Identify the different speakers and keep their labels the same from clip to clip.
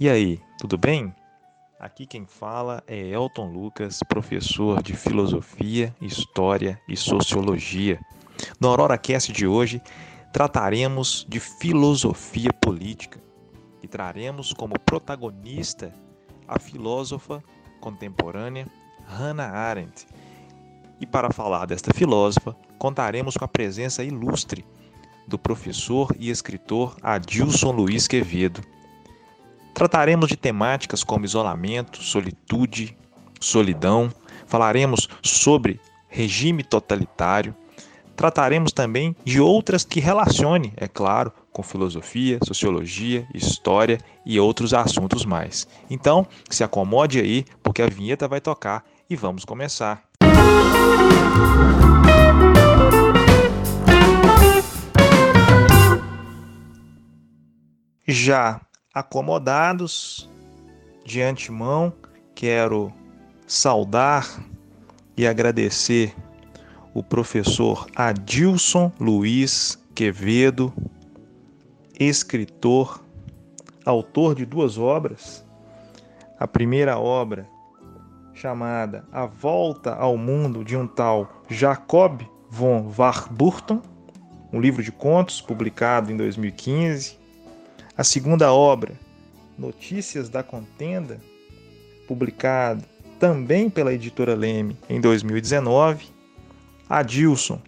Speaker 1: E aí, tudo bem? Aqui quem fala é Elton Lucas, professor de Filosofia, História e Sociologia. No Aurora Cast de hoje, trataremos de filosofia política e traremos como protagonista a filósofa contemporânea Hannah Arendt. E para falar desta filósofa, contaremos com a presença ilustre do professor e escritor Adilson Luiz Quevedo. Trataremos de temáticas como isolamento, solitude, solidão, falaremos sobre regime totalitário, trataremos também de outras que relacione, é claro, com filosofia, sociologia, história e outros assuntos mais. Então, se acomode aí, porque a vinheta vai tocar e vamos começar. Já acomodados, de antemão, quero saudar e agradecer o professor Adilson Luiz Quevedo, escritor, autor de duas obras. A primeira obra, chamada A Volta ao Mundo de um tal Jacob von Warburton, um livro de contos publicado em 2015. A segunda obra, Notícias da Contenda, publicada também pela editora Leme em 2019. Adilson,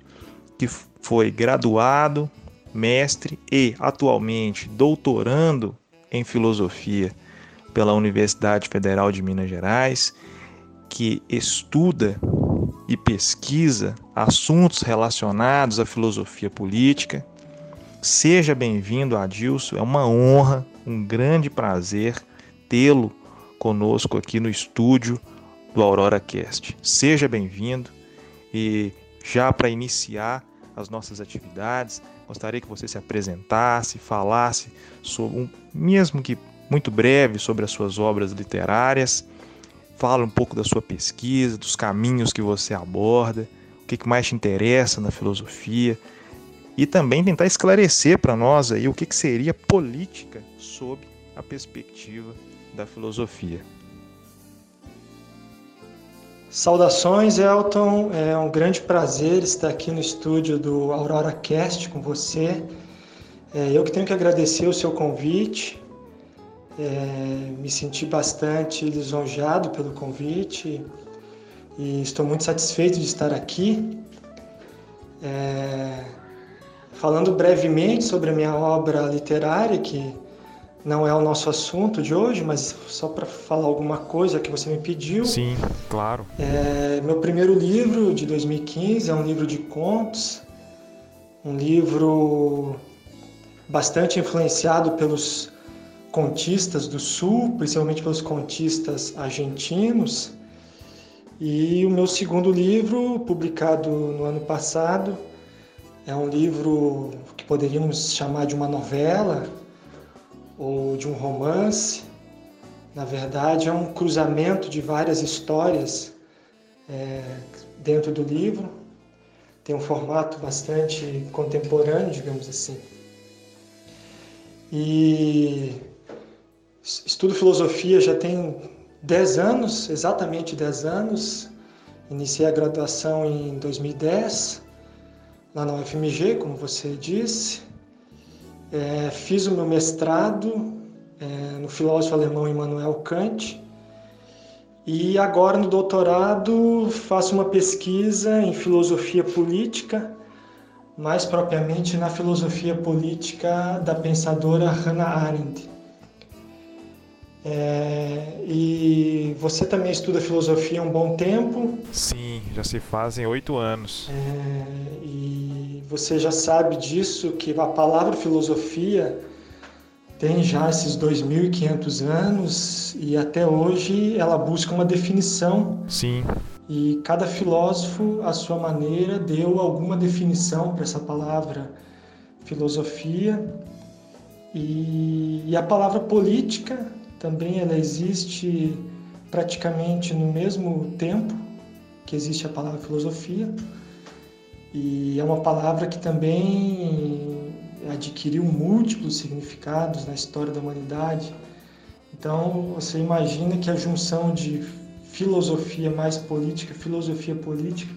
Speaker 1: que foi graduado, mestre e atualmente doutorando em filosofia pela Universidade Federal de Minas Gerais, que estuda e pesquisa assuntos relacionados à filosofia política. Seja bem-vindo, Adilson. É uma honra, um grande prazer tê-lo conosco aqui no estúdio do Aurora Cast. Seja bem-vindo e já para iniciar as nossas atividades, gostaria que você se apresentasse, falasse sobre um, mesmo que muito breve sobre as suas obras literárias, fala um pouco da sua pesquisa, dos caminhos que você aborda, o que mais te interessa na filosofia e também tentar esclarecer para nós aí o que seria política sob a perspectiva da filosofia.
Speaker 2: Saudações, Elton. É um grande prazer estar aqui no estúdio do Aurora Cast com você. É, eu que tenho que agradecer o seu convite. É, me senti bastante lisonjeado pelo convite e estou muito satisfeito de estar aqui. É, falando brevemente sobre a minha obra literária, que não é o nosso assunto de hoje, mas só para falar alguma coisa que você me pediu.
Speaker 1: Sim, claro.
Speaker 2: É, meu primeiro livro de 2015 é um livro de contos, um livro bastante influenciado pelos contistas do Sul, principalmente pelos contistas argentinos. E o meu segundo livro, publicado no ano passado, é um livro que poderíamos chamar de uma novela ou de um romance. Na verdade, é um cruzamento de várias histórias é, dentro do livro. Tem um formato bastante contemporâneo, digamos assim. E estudo filosofia já tem 10 anos, exatamente 10 anos. Iniciei a graduação em 2010, lá na UFMG, como você disse. É, fiz o meu mestrado é, no filósofo alemão Immanuel Kant e agora no doutorado faço uma pesquisa em filosofia política, mais propriamente na filosofia política da pensadora Hannah Arendt. É, e você também estuda filosofia há um bom tempo?
Speaker 1: Sim, já se fazem oito anos.
Speaker 2: É, e você já sabe disso, que a palavra filosofia tem já esses 2.500 anos e até hoje ela busca uma definição.
Speaker 1: Sim.
Speaker 2: E cada filósofo, à sua maneira, deu alguma definição para essa palavra filosofia. E, e a palavra política também ela existe praticamente no mesmo tempo que existe a palavra filosofia e é uma palavra que também adquiriu múltiplos significados na história da humanidade. Então, você imagina que a junção de filosofia mais política, filosofia política,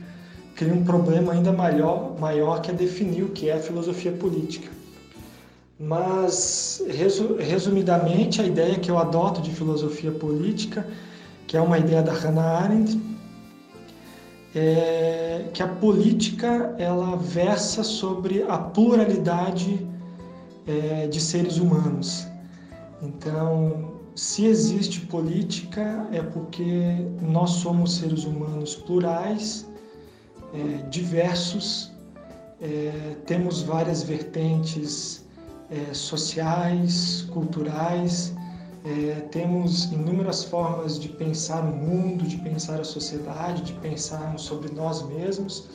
Speaker 2: cria um problema ainda maior, maior que é definir o que é filosofia política. Mas, resumidamente, a ideia que eu adoto de filosofia política, que é uma ideia da Hannah Arendt, é que a política ela versa sobre a pluralidade é, de seres humanos. Então, se existe política, é porque nós somos seres humanos plurais, é, diversos, é, temos várias vertentes é, sociais, culturais, é, temos inúmeras formas de pensar o mundo, de pensar a sociedade, de pensar sobre nós mesmos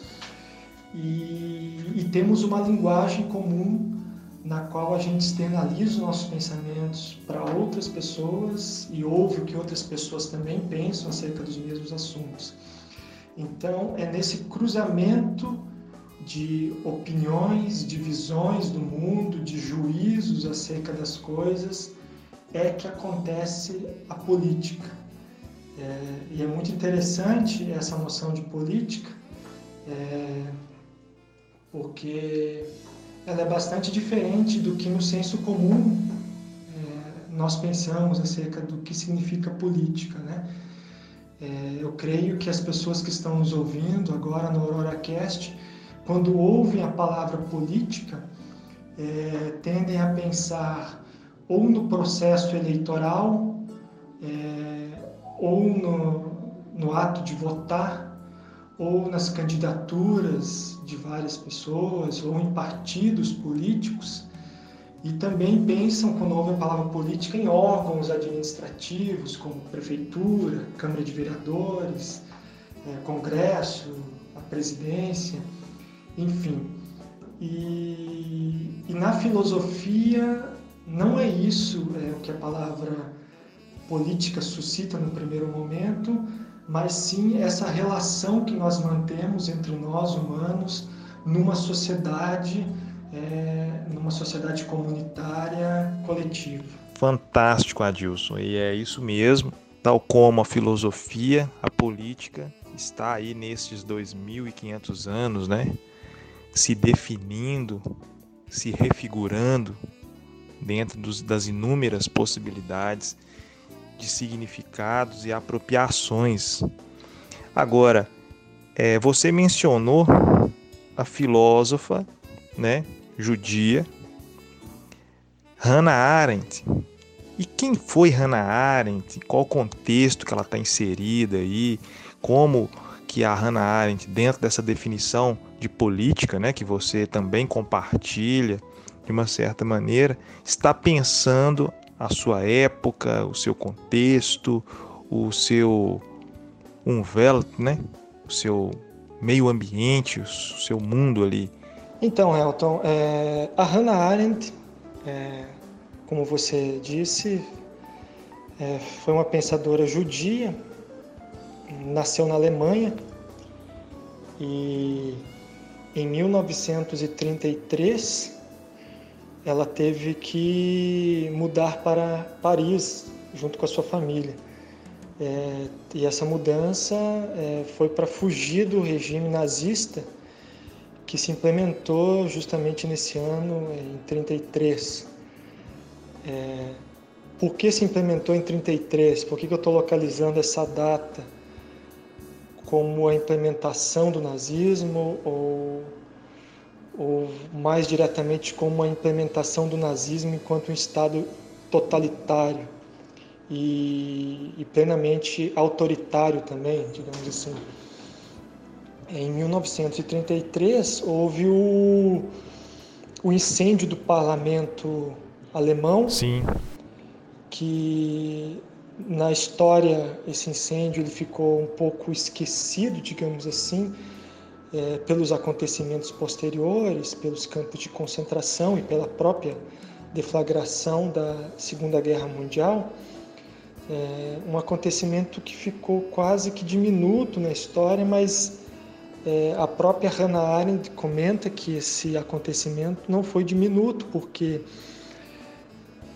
Speaker 2: e, e temos uma linguagem comum na qual a gente externaliza os nossos pensamentos para outras pessoas e ouve o que outras pessoas também pensam acerca dos mesmos assuntos. Então, é nesse cruzamento de opiniões, de visões do mundo, de juízos acerca das coisas, é que acontece a política. É, e é muito interessante essa noção de política, é, porque ela é bastante diferente do que no senso comum é, nós pensamos acerca do que significa política, né? É, eu creio que as pessoas que estão nos ouvindo agora no AuroraCast, quando ouvem a palavra política, é, tendem a pensar ou no processo eleitoral, é, ou no, no ato de votar, ou nas candidaturas de várias pessoas, ou em partidos políticos, e também pensam, quando ouvem a palavra política, em órgãos administrativos, como prefeitura, Câmara de Vereadores, é, Congresso, a presidência, enfim. E, e na filosofia não é isso é, o que a palavra política suscita no primeiro momento, mas sim essa relação que nós mantemos entre nós humanos numa sociedade, é, numa sociedade comunitária coletiva.
Speaker 1: Fantástico, Adilson, e é isso mesmo. Tal como a filosofia, a política está aí nesses 2.500 anos, né? Se definindo, se refigurando dentro dos, das inúmeras possibilidades de significados e apropriações. Agora, é, você mencionou a filósofa, né, judia, Hannah Arendt. E quem foi Hannah Arendt? Qual o contexto que ela está inserida aí? Como que a Hannah Arendt, dentro dessa definição de política, né, que você também compartilha de uma certa maneira, está pensando a sua época, o seu contexto, o seu umvelt, né? O seu meio ambiente, o seu mundo ali.
Speaker 2: Então, Elton, é, a Hannah Arendt, é, como você disse, é, foi uma pensadora judia, nasceu na Alemanha e em 1933 ela teve que mudar para Paris junto com a sua família. É, e essa mudança é, foi para fugir do regime nazista que se implementou justamente nesse ano, em 33. É, por que se implementou em 33? Por que, que eu estou localizando essa data como a implementação do nazismo ou ou mais diretamente como a implementação do nazismo enquanto um Estado totalitário e, e plenamente autoritário também, digamos assim. Em 1933 houve o, o incêndio do parlamento alemão.
Speaker 1: Sim.
Speaker 2: Que na história esse incêndio ele ficou um pouco esquecido, digamos assim, é, pelos acontecimentos posteriores, pelos campos de concentração e pela própria deflagração da Segunda Guerra Mundial, é, um acontecimento que ficou quase que diminuto na história, mas é, a própria Hannah Arendt comenta que esse acontecimento não foi diminuto, porque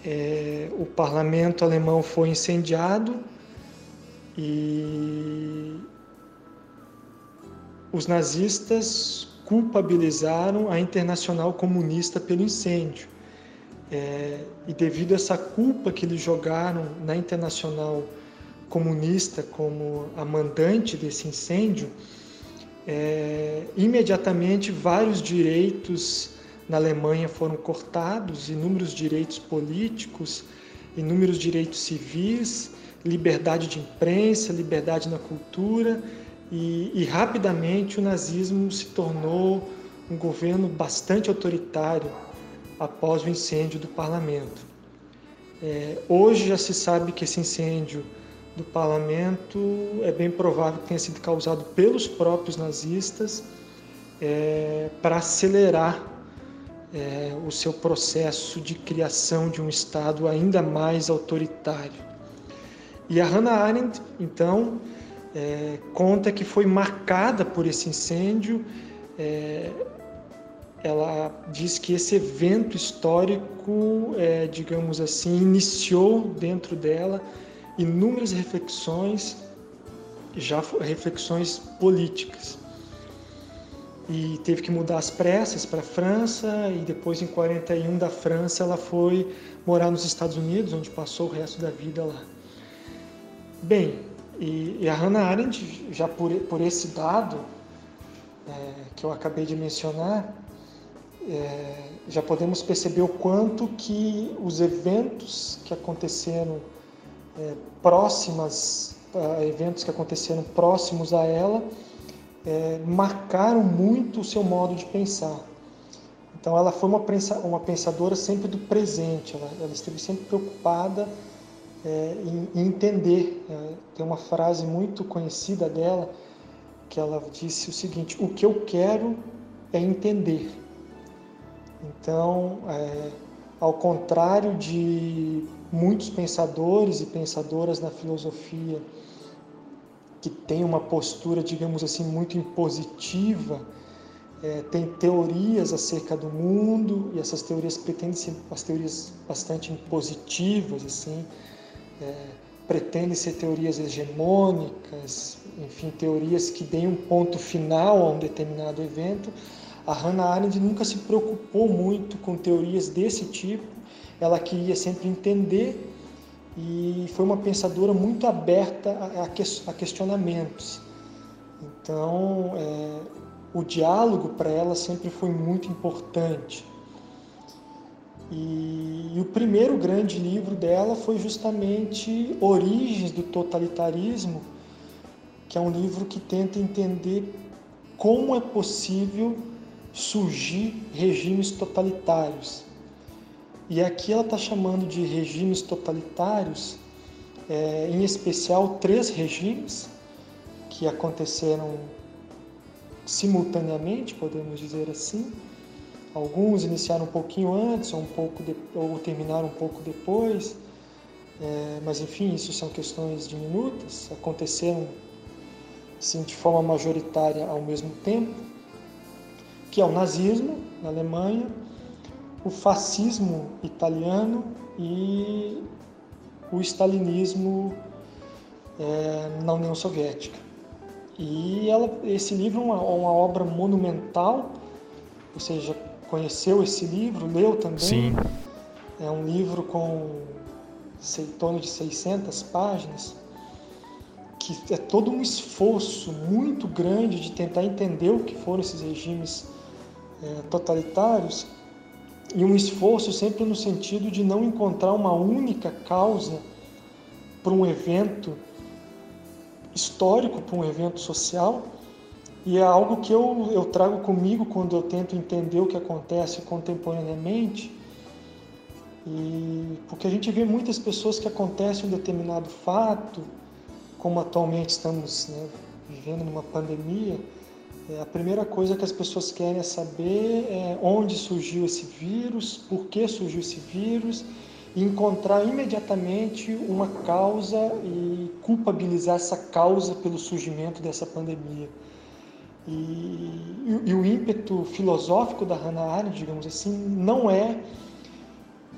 Speaker 2: é, o parlamento alemão foi incendiado e os nazistas culpabilizaram a Internacional Comunista pelo incêndio. É, e devido a essa culpa que eles jogaram na Internacional Comunista como a mandante desse incêndio, é, imediatamente vários direitos na Alemanha foram cortados, inúmeros direitos políticos, inúmeros direitos civis, liberdade de imprensa, liberdade na cultura, e, e rapidamente o nazismo se tornou um governo bastante autoritário após o incêndio do parlamento. É, hoje já se sabe que esse incêndio do parlamento é bem provável que tenha sido causado pelos próprios nazistas é, para acelerar é, o seu processo de criação de um Estado ainda mais autoritário. E a Hannah Arendt, então, é, conta que foi marcada por esse incêndio. É, ela diz que esse evento histórico, é, digamos assim, iniciou dentro dela inúmeras reflexões, já reflexões políticas. E teve que mudar as pressas para a França e depois em 41 da França ela foi morar nos Estados Unidos, onde passou o resto da vida lá. Bem, e, e a Hannah Arendt, já por, por esse dado é, que eu acabei de mencionar, é, já podemos perceber o quanto que os eventos que aconteceram é, próximas, eventos que aconteceram próximos a ela, é, marcaram muito o seu modo de pensar. Então ela foi uma, pensa, uma pensadora sempre do presente, ela, ela esteve sempre preocupada é, em, em, entender. É, tem uma frase muito conhecida dela que ela disse o seguinte: O que eu quero é entender. Então, é, ao contrário de muitos pensadores e pensadoras na filosofia que têm uma postura, digamos assim, muito impositiva, é, tem teorias acerca do mundo e essas teorias pretendem ser as teorias bastante impositivas, assim, é, pretendem ser teorias hegemônicas, enfim, teorias que deem um ponto final a um determinado evento. A Hannah Arendt nunca se preocupou muito com teorias desse tipo, ela queria sempre entender e foi uma pensadora muito aberta a, questionamentos. Então, é, o diálogo para ela sempre foi muito importante. E, e, o primeiro grande livro dela foi justamente Origens do Totalitarismo, que é um livro que tenta entender como é possível surgir regimes totalitários. E aqui ela está chamando de regimes totalitários, é, em especial três regimes que aconteceram simultaneamente, podemos dizer assim. Alguns iniciaram um pouquinho antes, ou, um pouco de, ou terminaram um pouco depois, é, mas enfim, isso são questões diminutas, aconteceram sim, de forma majoritária ao mesmo tempo, que é o nazismo na Alemanha, o fascismo italiano e o stalinismo é, na União Soviética. E ela, esse livro é uma, uma obra monumental, ou seja, conheceu esse livro, leu também.
Speaker 1: Sim.
Speaker 2: É um livro com em torno de 600 páginas, que é todo um esforço muito grande de tentar entender o que foram esses regimes é, totalitários e um esforço sempre no sentido de não encontrar uma única causa para um evento histórico, para um evento social, e é algo que eu, eu trago comigo quando eu tento entender o que acontece contemporaneamente. E porque a gente vê muitas pessoas que acontece um determinado fato, como atualmente estamos né, vivendo numa pandemia, a primeira coisa que as pessoas querem é saber é onde surgiu esse vírus, por que surgiu esse vírus, e encontrar imediatamente uma causa e culpabilizar essa causa pelo surgimento dessa pandemia. E, e, e, o ímpeto filosófico da Hannah Arendt, digamos assim, não é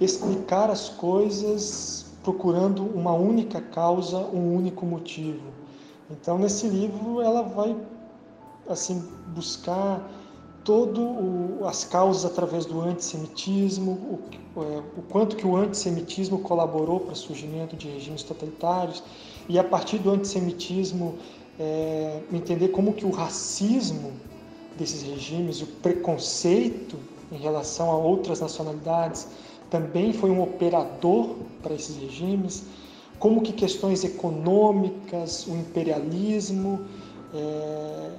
Speaker 2: explicar as coisas procurando uma única causa, um único motivo. Então, nesse livro, ela vai assim buscar todo as causas através do antissemitismo, o, é, o quanto que o antissemitismo colaborou para o surgimento de regimes totalitários e a partir do antissemitismo é, entender como que o racismo desses regimes, o preconceito em relação a outras nacionalidades também foi um operador para esses regimes, como que questões econômicas, o imperialismo, é,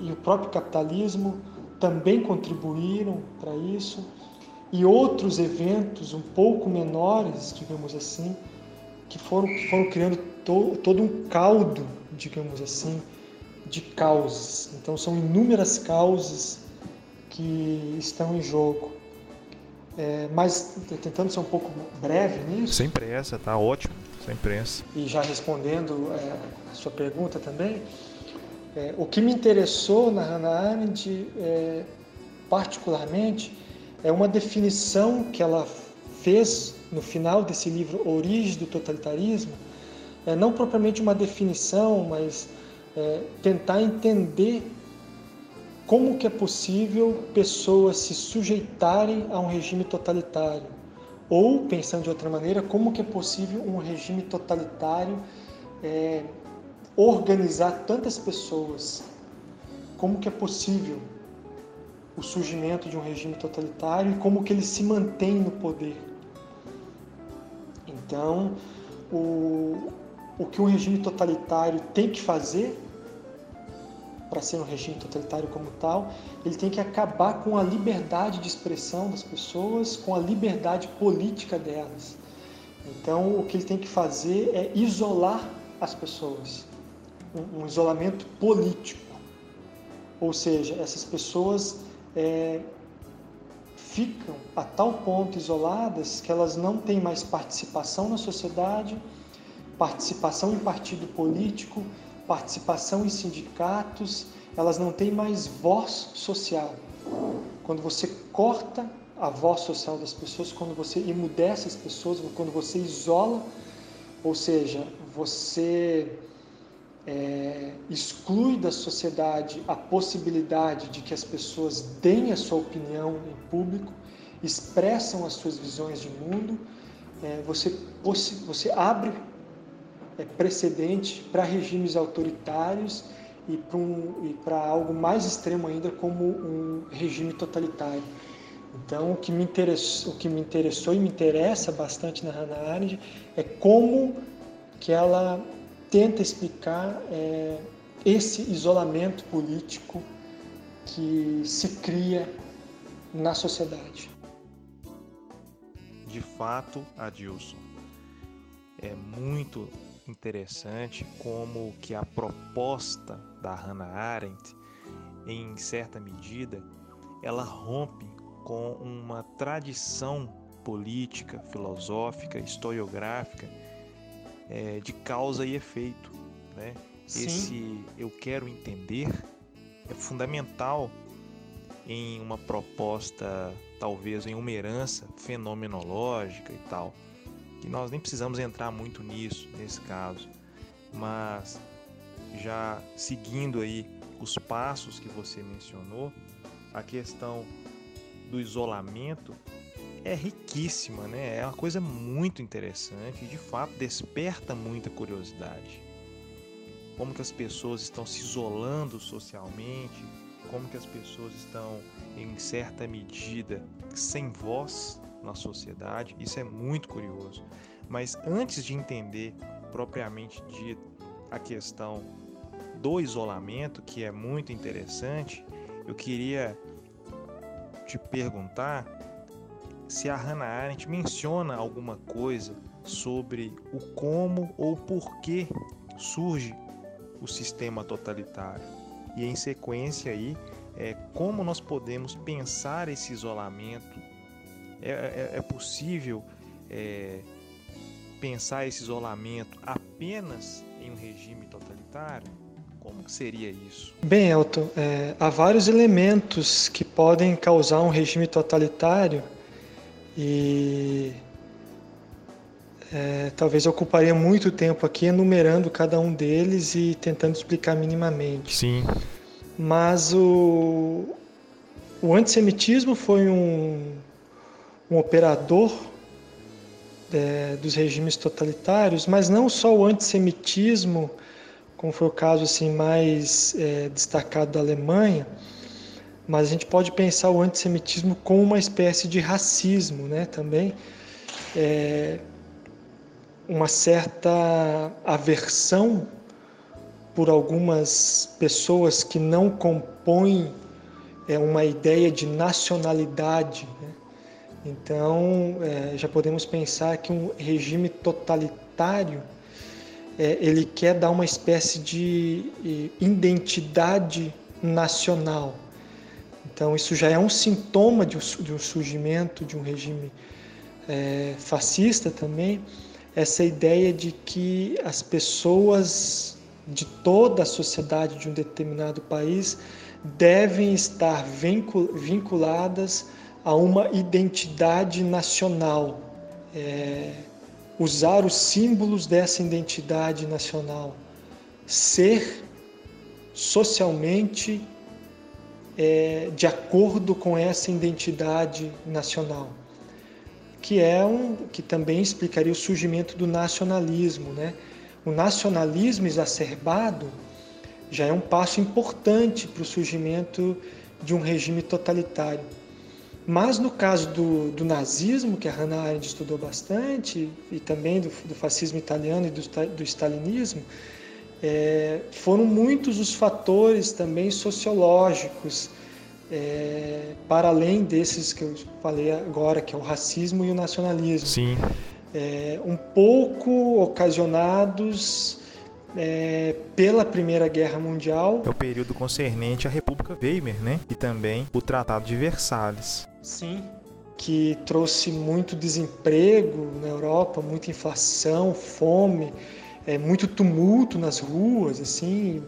Speaker 2: e o próprio capitalismo também contribuíram para isso, e outros eventos um pouco menores, digamos assim, que foram, que foram criando to, todo um caldo, digamos assim, de causas. Então são inúmeras causas que estão em jogo. É, mas tentando ser um pouco breve nisso.
Speaker 1: Sem pressa, tá ótimo, sem pressa.
Speaker 2: E já respondendo é, a sua pergunta também, é, o que me interessou na Hannah Arendt, é, particularmente, é uma definição que ela fez no final desse livro Origem do Totalitarismo, é, não propriamente uma definição, mas é, tentar entender como que é possível pessoas se sujeitarem a um regime totalitário ou pensando de outra maneira como que é possível um regime totalitário é, organizar tantas pessoas, como que é possível o surgimento de um regime totalitário e como que ele se mantém no poder. Então, o, o que um regime totalitário tem que fazer para ser um regime totalitário como tal, ele tem que acabar com a liberdade de expressão das pessoas, com a liberdade política delas. Então, o que ele tem que fazer é isolar as pessoas um, isolamento político. Ou seja, essas pessoas é, ficam a tal ponto isoladas que elas não têm mais participação na sociedade, participação em partido político, participação em sindicatos, elas não têm mais voz social. Quando você corta a voz social das pessoas, quando você emudece as pessoas, quando você isola, ou seja, você é, exclui da sociedade a possibilidade de que as pessoas deem a sua opinião em público, expressam as suas visões de mundo, é, você, você abre é, precedente para regimes autoritários e para um, algo mais extremo ainda como um regime totalitário. Então, o que me interessou, o que me interessou e me interessa bastante na Hannah Arendt é como que ela tenta explicar é, esse isolamento político que se cria na sociedade.
Speaker 1: De fato, Adilson, é muito interessante como que a proposta da Hannah Arendt, em certa medida, ela rompe com uma tradição política, filosófica, historiográfica é, de causa e efeito. Né? Esse eu quero entender é fundamental em uma proposta, talvez em uma herança fenomenológica e tal, que nós nem precisamos entrar muito nisso nesse caso, mas já seguindo aí os passos que você mencionou, a questão do isolamento é riquíssima, né? É uma coisa muito interessante e de fato desperta muita curiosidade. Como que as pessoas estão se isolando socialmente, como que as pessoas estão em certa medida sem voz na sociedade. Isso é muito curioso. Mas antes de entender propriamente dito a questão do isolamento, que é muito interessante, eu queria te perguntar se a Hannah Arendt menciona alguma coisa sobre o como ou porquê surge o sistema totalitário. E em sequência aí, é, como nós podemos pensar esse isolamento? É, é, é possível é, pensar esse isolamento apenas em um regime totalitário? Como seria isso?
Speaker 2: Bem, Elton, é, há vários elementos que podem causar um regime totalitário E é, talvez eu ocuparia muito tempo aqui enumerando cada um deles e tentando explicar minimamente.
Speaker 1: Sim.
Speaker 2: Mas o, o antissemitismo foi um, um operador é, dos regimes totalitários, mas não só o antissemitismo, como foi o caso assim mais é, destacado da Alemanha, mas a gente pode pensar o antissemitismo como uma espécie de racismo, né? Também é, uma certa aversão por algumas pessoas que não compõem é, uma ideia de nacionalidade. Né? Então, é, já podemos pensar que um regime totalitário é, ele quer dar uma espécie de identidade nacional. Então, isso já é um sintoma de um, surgimento de um regime é, fascista também, essa ideia de que as pessoas de toda a sociedade de um determinado país devem estar vinculadas a uma identidade nacional, é, usar os símbolos dessa identidade nacional, ser socialmente é, de acordo com essa identidade nacional, que é um que também explicaria o surgimento do nacionalismo, né? O nacionalismo exacerbado já é um passo importante para o surgimento de um regime totalitário. Mas no caso do, do, nazismo, que a Hannah Arendt estudou bastante, e também do, do fascismo italiano e do, do stalinismo, é, foram muitos os fatores também sociológicos, é, para além desses que eu falei agora, que é o racismo e o nacionalismo.
Speaker 1: Sim.
Speaker 2: É, um pouco ocasionados é, pela Primeira Guerra Mundial.
Speaker 1: É o período concernente à República Weimar, né? E também o Tratado de Versalhes.
Speaker 2: Sim, que trouxe muito desemprego na Europa, muita inflação, fome, é, muito tumulto nas ruas, assim,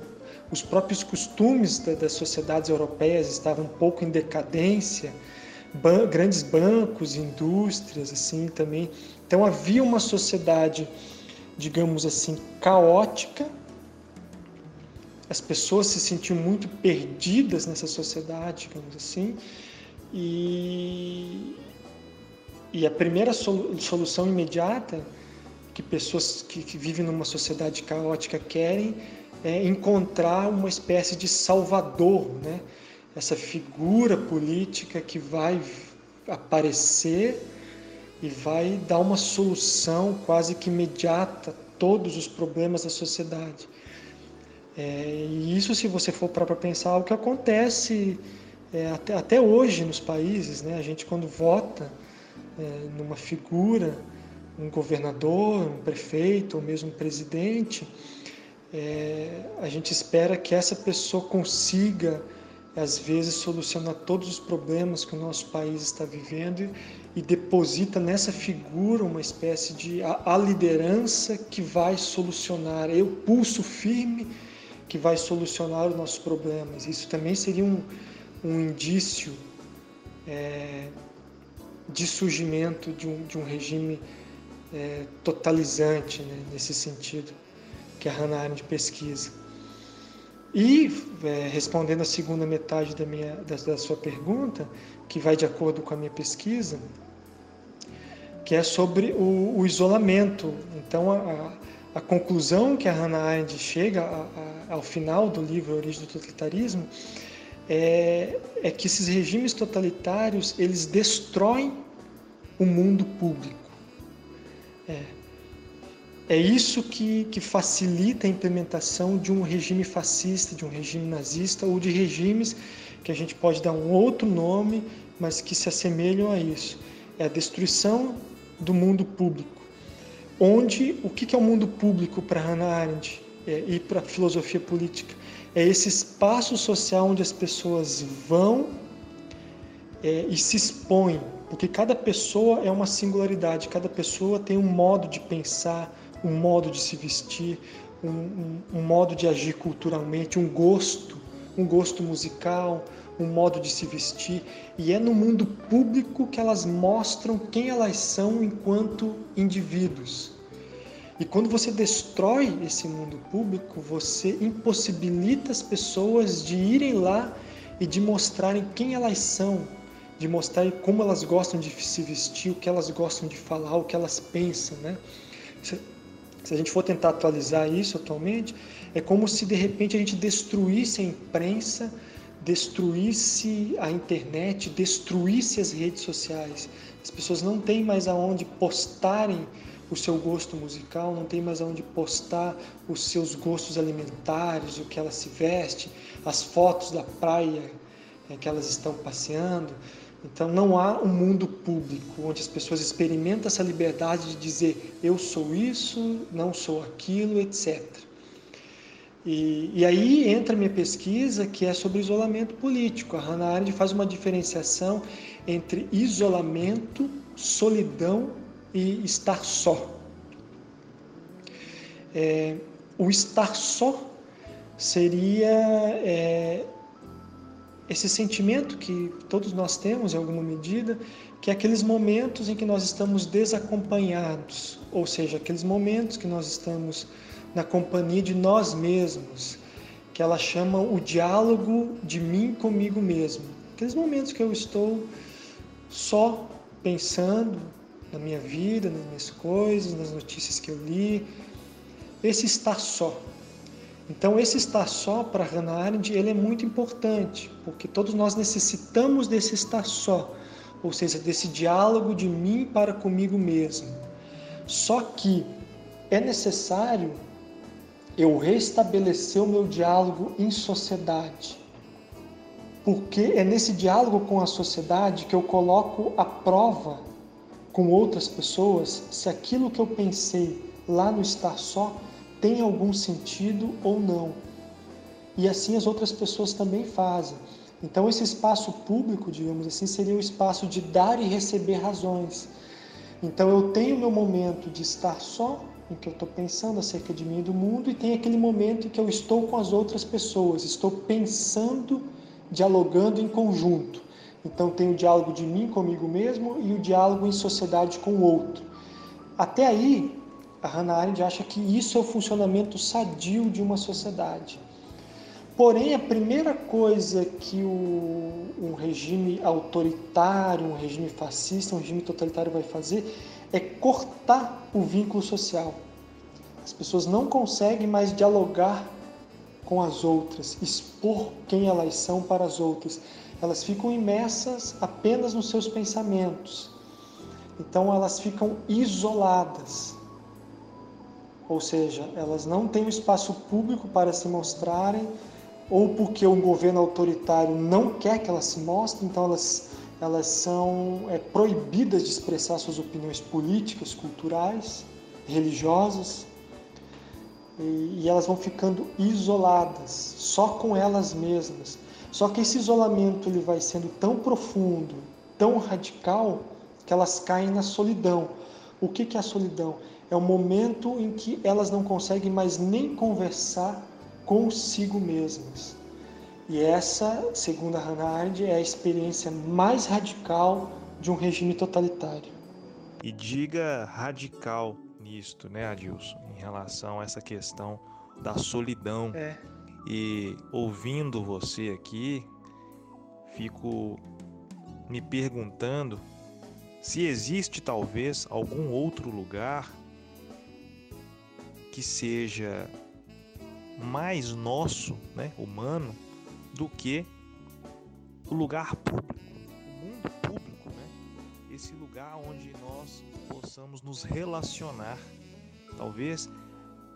Speaker 2: os próprios costumes da, das sociedades europeias estavam um pouco em decadência, ban grandes bancos, indústrias, assim, também. Então havia uma sociedade, digamos assim, caótica. As pessoas se sentiam muito perdidas nessa sociedade, digamos assim, e, e a primeira solução imediata que pessoas que, que vivem numa sociedade caótica querem é encontrar uma espécie de salvador, né? essa figura política que vai aparecer e vai dar uma solução quase que imediata a todos os problemas da sociedade. É, e isso, se você for para pensar, é o que acontece é, até, até hoje nos países, né? A gente quando vota é, numa figura, um governador, um prefeito ou mesmo um presidente, é, a gente espera que essa pessoa consiga, às vezes, solucionar todos os problemas que o nosso país está vivendo e deposita nessa figura uma espécie de a, a liderança que vai solucionar, é o pulso firme que vai solucionar os nossos problemas. Isso também seria um, um indício é, de surgimento de um, de um regime é, totalizante né, nesse sentido que a Hannah Arendt pesquisa. E é, respondendo a segunda metade da, minha, da, da, sua pergunta, que vai de acordo com a minha pesquisa, que é sobre o, o isolamento. Então, a, a, conclusão que a Hannah Arendt chega a, ao final do livro Origem do Totalitarismo é, é que esses regimes totalitários eles destroem o mundo público. É, é isso que, que facilita a implementação de um regime fascista, de um regime nazista ou de regimes que a gente pode dar um outro nome, mas que se assemelham a isso. É a destruição do mundo público. Onde o que é o mundo público para Hannah Arendt é, e para a filosofia política? é esse espaço social onde as pessoas vão é, e se expõem, porque cada pessoa é uma singularidade, cada pessoa tem um modo de pensar, um modo de se vestir, um, um, um modo de agir culturalmente, um gosto, um gosto musical, um modo de se vestir, e é no mundo público que elas mostram quem elas são enquanto indivíduos. E quando você destrói esse mundo público, você impossibilita as pessoas de irem lá e de mostrarem quem elas são, de mostrarem como elas gostam de se vestir, o que elas gostam de falar, o que elas pensam, né? Se a gente for tentar atualizar isso atualmente, é como se de repente a gente destruísse a imprensa, destruísse a internet, destruísse as redes sociais. As pessoas não têm mais aonde postarem o seu gosto musical, não tem mais aonde postar os seus gostos alimentares, o que ela se veste, as fotos da praia é, que elas estão passeando. Então não há um mundo público onde as pessoas experimentam essa liberdade de dizer eu sou isso, não sou aquilo, etc. E, e aí entra minha pesquisa que é sobre isolamento político. A Hannah Arendt faz uma diferenciação entre isolamento, solidão e estar só. É, o estar só seria é, esse sentimento que todos nós temos em alguma medida, que é aqueles momentos em que nós estamos desacompanhados, ou seja, aqueles momentos que nós estamos na companhia de nós mesmos, que ela chama o diálogo de mim comigo mesmo. Aqueles momentos que eu estou só pensando, na minha vida, nas minhas coisas, nas notícias que eu li. Esse estar só. Então, esse estar só para Hannah Arendt ele é muito importante, porque todos nós necessitamos desse estar só, ou seja, desse diálogo de mim para comigo mesmo. Só que é necessário eu restabelecer o meu diálogo em sociedade. Porque é nesse diálogo com a sociedade que eu coloco à prova com outras pessoas se aquilo que eu pensei lá no estar só tem algum sentido ou não. E assim as outras pessoas também fazem. Então, esse espaço público, digamos assim, seria o espaço de dar e receber razões. Então, eu tenho meu momento de estar só, em que eu estou pensando acerca de mim e do mundo, e tem aquele momento em que eu estou com as outras pessoas, estou pensando, dialogando em conjunto. Então tem o diálogo de mim comigo mesmo e o diálogo em sociedade com o outro. Até aí, a Hannah Arendt acha que isso é o funcionamento sadio de uma sociedade. Porém, a primeira coisa que o, um regime autoritário, um regime fascista, um regime totalitário vai fazer é cortar o vínculo social. As pessoas não conseguem mais dialogar com as outras, expor quem elas são para as outras elas ficam imersas apenas nos seus pensamentos. Então elas ficam isoladas. Ou seja, elas não têm o espaço público para se mostrarem, ou porque o governo autoritário não quer que elas se mostrem, então elas, elas são é, proibidas de expressar suas opiniões políticas, culturais, religiosas, e, e elas vão ficando isoladas, só com elas mesmas só que esse isolamento ele vai sendo tão profundo, tão radical, que elas caem na solidão. O que, que é a solidão? É o momento em que elas não conseguem mais nem conversar consigo mesmas. E essa, segundo a Hannah Arendt, é a experiência mais radical de um regime totalitário.
Speaker 1: E diga radical nisto, né, Adilson, em relação a essa questão da solidão.
Speaker 2: É.
Speaker 1: E ouvindo você aqui, fico me perguntando se existe talvez algum outro lugar que seja mais nosso, né, humano, do que o lugar público, o mundo público, né? Esse lugar onde nós possamos nos relacionar. Talvez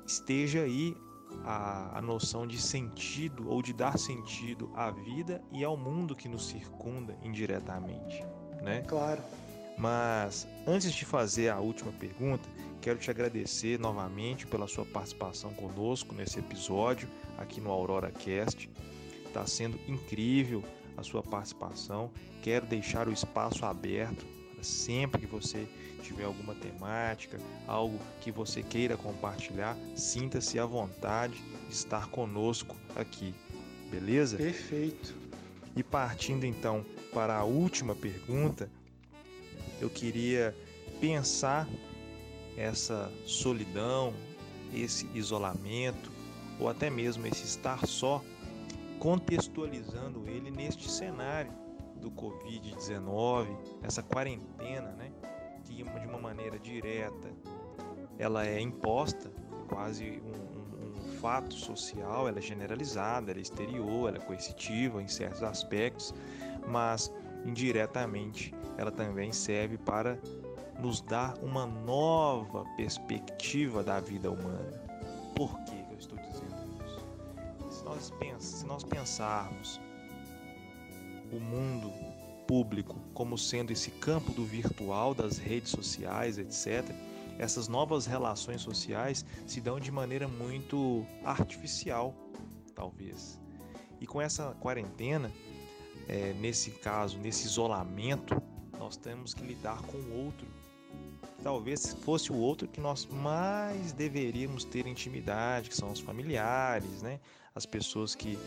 Speaker 1: esteja aí a, a noção de sentido ou de dar sentido à vida e ao mundo que nos circunda indiretamente, né?
Speaker 2: Claro.
Speaker 1: Mas antes de fazer a última pergunta, quero te agradecer novamente pela sua participação conosco nesse episódio aqui no Aurora Cast. Está sendo incrível a sua participação. Quero deixar o espaço aberto sempre que você tiver alguma temática, algo que você queira compartilhar, sinta-se à vontade de estar conosco aqui, beleza?
Speaker 2: Perfeito.
Speaker 1: E partindo então para a última pergunta, eu queria pensar essa solidão, esse isolamento, ou até mesmo esse estar só, contextualizando ele neste cenário do Covid-19, essa quarentena, né, que de uma maneira direta ela é imposta, quase um, um, um fato social, ela é generalizada, ela é exterior, ela é coercitiva em certos aspectos, mas indiretamente ela também serve para nos dar uma nova perspectiva da vida humana. Por que eu estou dizendo isso? Se nós, pens se nós pensarmos o mundo público como sendo esse campo do virtual, das redes sociais, etc., essas novas relações sociais se dão de maneira muito artificial, talvez. E com essa quarentena, é, nesse caso, nesse isolamento, nós temos que lidar com o outro talvez fosse o outro que nós mais deveríamos ter intimidade, que são os familiares, né? As pessoas que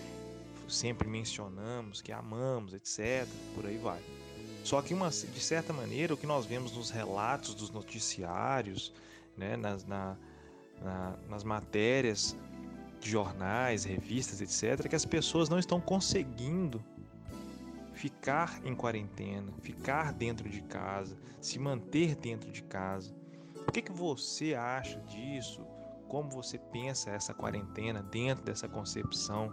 Speaker 1: sempre mencionamos, que amamos, etc. Por aí vai. Só que, uma, de certa maneira, o que nós vemos nos relatos dos noticiários, né, nas, na, na, nas matérias de jornais, revistas, etc., é que as pessoas não estão conseguindo ficar em quarentena, ficar dentro de casa, se manter dentro de casa. O que, que você acha disso? Como você pensa essa quarentena dentro dessa concepção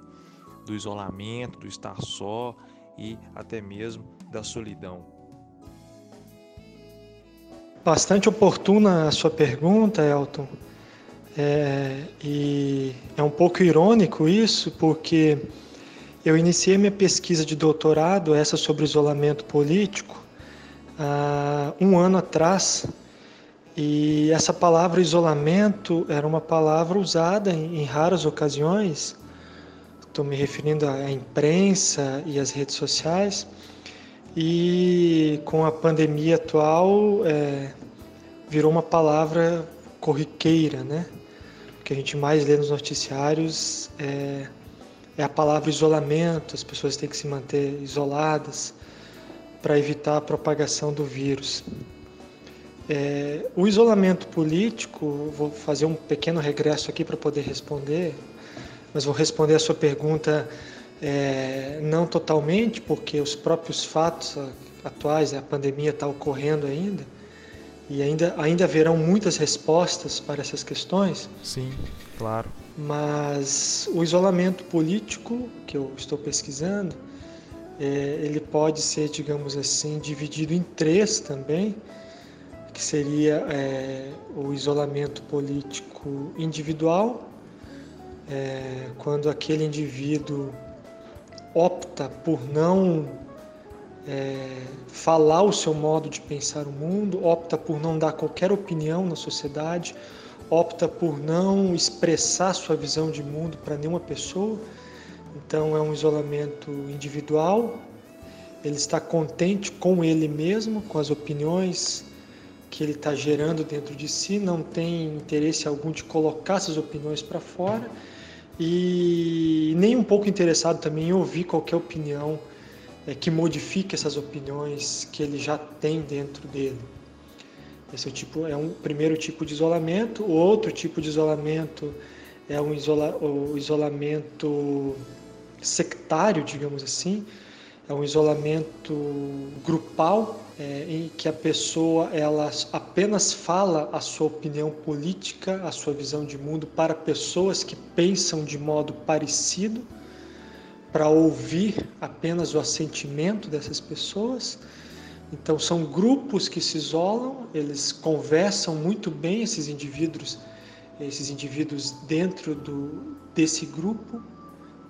Speaker 1: do isolamento, do estar só e até mesmo da solidão?
Speaker 2: Bastante oportuna a sua pergunta, Elton. É, e é um pouco irônico isso, porque eu iniciei minha pesquisa de doutorado, essa sobre isolamento político, há um ano atrás. E essa palavra isolamento era uma palavra usada em, em raras ocasiões. Estou me referindo à imprensa e às redes sociais. E com a pandemia atual, é, virou uma palavra corriqueira, né? O que a gente mais lê nos noticiários é é a palavra isolamento, as pessoas têm que se manter isoladas para evitar a propagação do vírus. É, o isolamento político, vou fazer um pequeno regresso aqui para poder responder, mas vou responder a sua pergunta é, não totalmente, porque os próprios fatos atuais, a pandemia está ocorrendo ainda, e ainda, ainda haverão muitas respostas para essas questões.
Speaker 1: Sim, claro.
Speaker 2: Mas o isolamento político que eu estou pesquisando, é, ele pode ser, digamos assim, dividido em três também, que seria é, o isolamento político individual, é, quando aquele indivíduo opta por não é, falar o seu modo de pensar o mundo, opta por não dar qualquer opinião na sociedade, opta por não expressar sua visão de mundo para nenhuma pessoa. Então é um isolamento individual. Ele está contente com ele mesmo, com as opiniões que ele está gerando dentro de si, não tem interesse algum de colocar essas opiniões para fora e nem um pouco interessado também em ouvir qualquer opinião é, que modifique essas opiniões que ele já tem dentro dele. Esse é, tipo, é um primeiro tipo de isolamento. O outro tipo de isolamento é um isola, o isolamento sectário, digamos assim. É um isolamento grupal é, em que a pessoa ela apenas fala a sua opinião política, a sua visão de mundo para pessoas que pensam de modo parecido, para ouvir apenas o assentimento dessas pessoas então são grupos que se isolam, eles conversam muito bem esses indivíduos, esses indivíduos dentro do, desse grupo,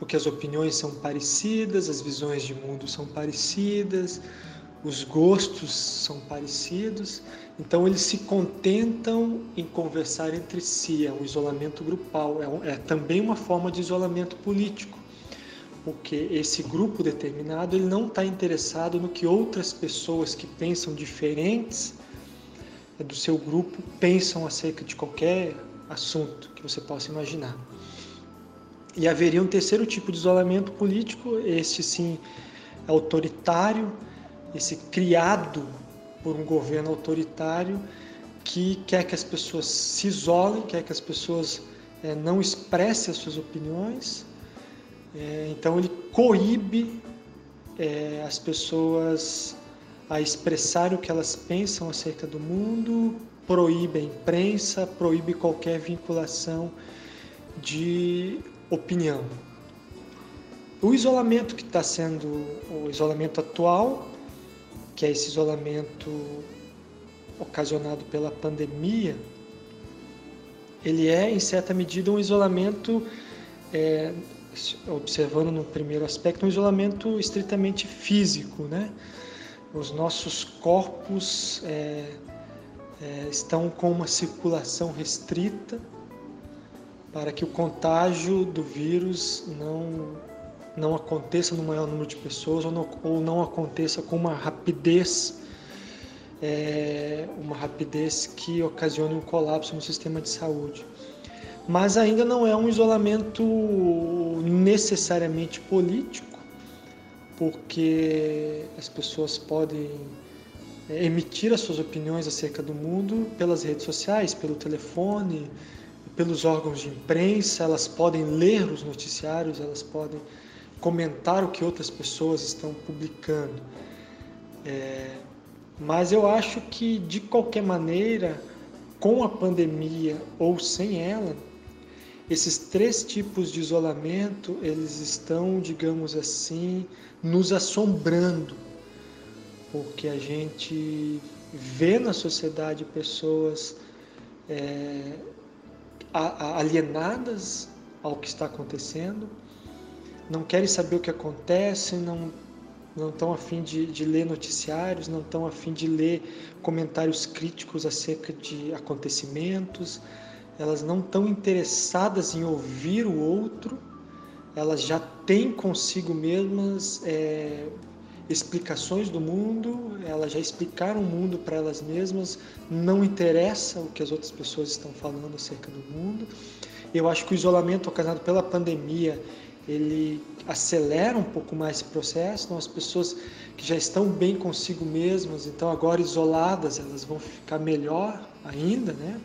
Speaker 2: porque as opiniões são parecidas, as visões de mundo são parecidas, os gostos são parecidos, então eles se contentam em conversar entre si, é um isolamento grupal, é, um, é também uma forma de isolamento político porque esse grupo determinado ele não está interessado no que outras pessoas que pensam diferentes do seu grupo pensam acerca de qualquer assunto que você possa imaginar. E haveria um terceiro tipo de isolamento político, este sim autoritário, esse criado por um governo autoritário que quer que as pessoas se isolem, quer que as pessoas é, não expressem as suas opiniões. É, então ele coíbe é, as pessoas a expressar o que elas pensam acerca do mundo, proíbe a imprensa, proíbe qualquer vinculação de opinião. O isolamento que está sendo o isolamento atual, que é esse isolamento ocasionado pela pandemia, ele é, em certa medida, um isolamento, é, observando no primeiro aspecto, um isolamento estritamente físico, né? Os nossos corpos é, é, estão com uma circulação restrita para que o contágio do vírus não, não aconteça no maior número de pessoas ou não, ou não aconteça com uma rapidez é, uma rapidez que ocasione um colapso no sistema de saúde. Mas ainda não é um isolamento necessariamente político, porque as pessoas podem é, emitir as suas opiniões acerca do mundo pelas redes sociais, pelo telefone, pelos órgãos de imprensa, elas podem ler os noticiários, elas podem comentar o que outras pessoas estão publicando. É, mas eu acho que, de qualquer maneira, com a pandemia ou sem ela, esses três tipos de isolamento, eles estão, digamos assim, nos assombrando, porque a gente vê na sociedade pessoas é, alienadas ao que está acontecendo, não querem saber o que acontece, não não estão afim de, de ler noticiários, não estão afim de ler comentários críticos acerca de acontecimentos, elas não estão interessadas em ouvir o outro, elas já têm consigo mesmas é, explicações do mundo, elas já explicaram o mundo para elas mesmas, não interessa o que as outras pessoas estão falando acerca do mundo. Eu acho que o isolamento ocasionado pela pandemia ele acelera um pouco mais esse processo. Então, as pessoas que já estão bem consigo mesmas, então agora isoladas, elas vão ficar melhor ainda, né?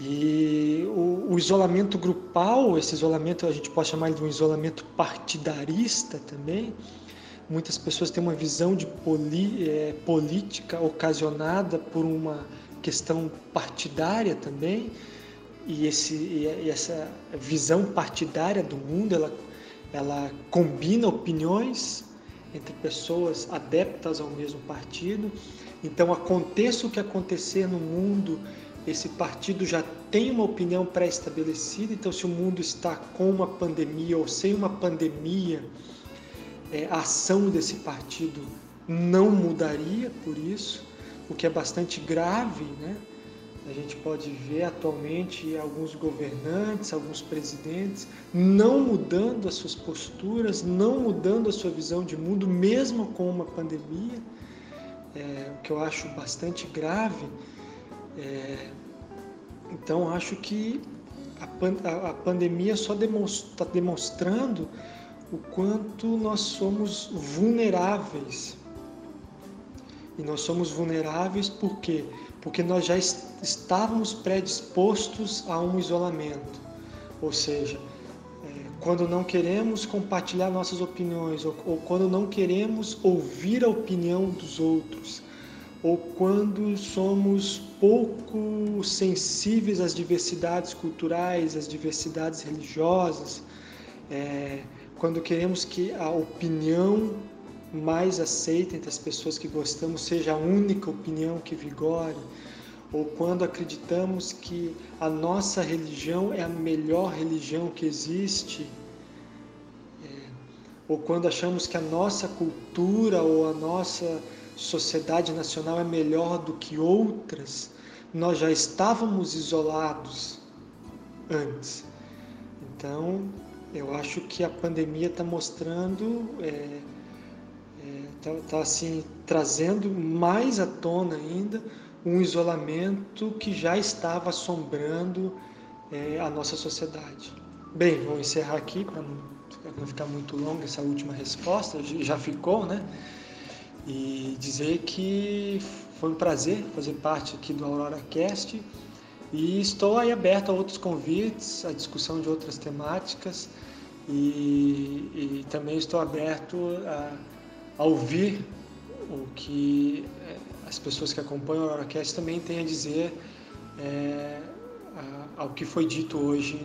Speaker 2: E o, o, isolamento grupal, esse isolamento a gente pode chamar de um isolamento partidarista também. Muitas pessoas têm uma visão de poli, é, política ocasionada por uma questão partidária também e, esse, e essa visão partidária do mundo, ela, ela combina opiniões entre pessoas adeptas ao mesmo partido. Então, aconteça o que acontecer no mundo, esse partido já tem uma opinião pré-estabelecida. Então, se o mundo está com uma pandemia ou sem uma pandemia, é, a ação desse partido não mudaria por isso, o que é bastante grave, né? A gente pode ver atualmente alguns governantes, alguns presidentes não mudando as suas posturas, não mudando a sua visão de mundo, mesmo com uma pandemia, é, o que eu acho bastante grave. É, então, acho que a, a, a pandemia só está demonstra, demonstrando o quanto nós somos vulneráveis. E nós somos vulneráveis por quê? Porque nós já estávamos predispostos a um isolamento. Ou seja, é, quando não queremos compartilhar nossas opiniões, ou, ou quando não queremos ouvir a opinião dos outros, ou quando somos pouco sensíveis às diversidades culturais, às diversidades religiosas, é, quando queremos que a opinião mais aceita entre as pessoas que gostamos seja a única opinião que vigore, ou quando acreditamos que a nossa religião é a melhor religião que existe, é, ou quando achamos que a nossa cultura ou a nossa sociedade nacional é melhor do que outras, nós já estávamos isolados antes. Então, eu acho que a pandemia está mostrando, está é, é, tá, tá, assim, trazendo mais à tona ainda um isolamento que já estava assombrando é, a nossa sociedade. Bem, vou encerrar aqui para não não ficar muito longa essa última resposta, já ficou, né? E dizer que foi um prazer fazer parte aqui do Aurora Cast. E estou aí aberto a outros convites, a discussão de outras temáticas. E, e também estou aberto a, a, ouvir o que eh, as pessoas que acompanham o AuroraCast também têm a dizer é, a, ao que foi dito hoje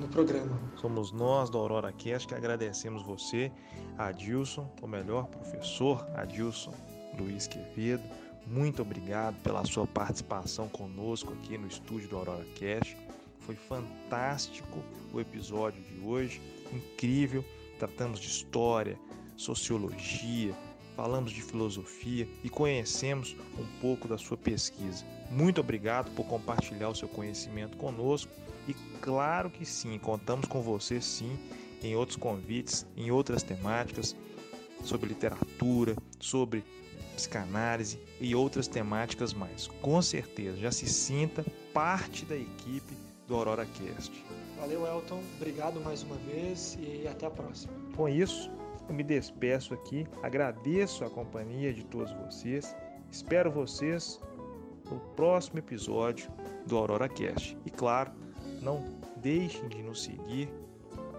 Speaker 2: no programa.
Speaker 1: Somos nós do Aurora Cast que agradecemos você, Adilson, o melhor professor, Adilson Luiz Quevedo. Muito obrigado pela sua participação conosco aqui no estúdio do Aurora Cast. Foi fantástico o episódio de hoje, incrível. Tratamos de história, sociologia, falamos de filosofia e conhecemos um pouco da sua pesquisa. Muito obrigado por compartilhar o seu conhecimento conosco e claro que sim, contamos com você sim em outros convites, em outras temáticas sobre literatura, sobre psicanálise e outras temáticas mais. Com certeza, já se sinta parte da equipe do Aurora Cast.
Speaker 2: Valeu, Elton. Obrigado mais uma vez e até a próxima.
Speaker 1: Com isso, eu me despeço aqui, agradeço a companhia de todos vocês, espero vocês no próximo episódio do Aurora Cast. E claro, não deixem de nos seguir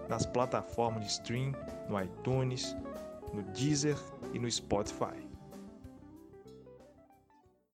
Speaker 1: nas plataformas de stream, no iTunes, no Deezer e no Spotify.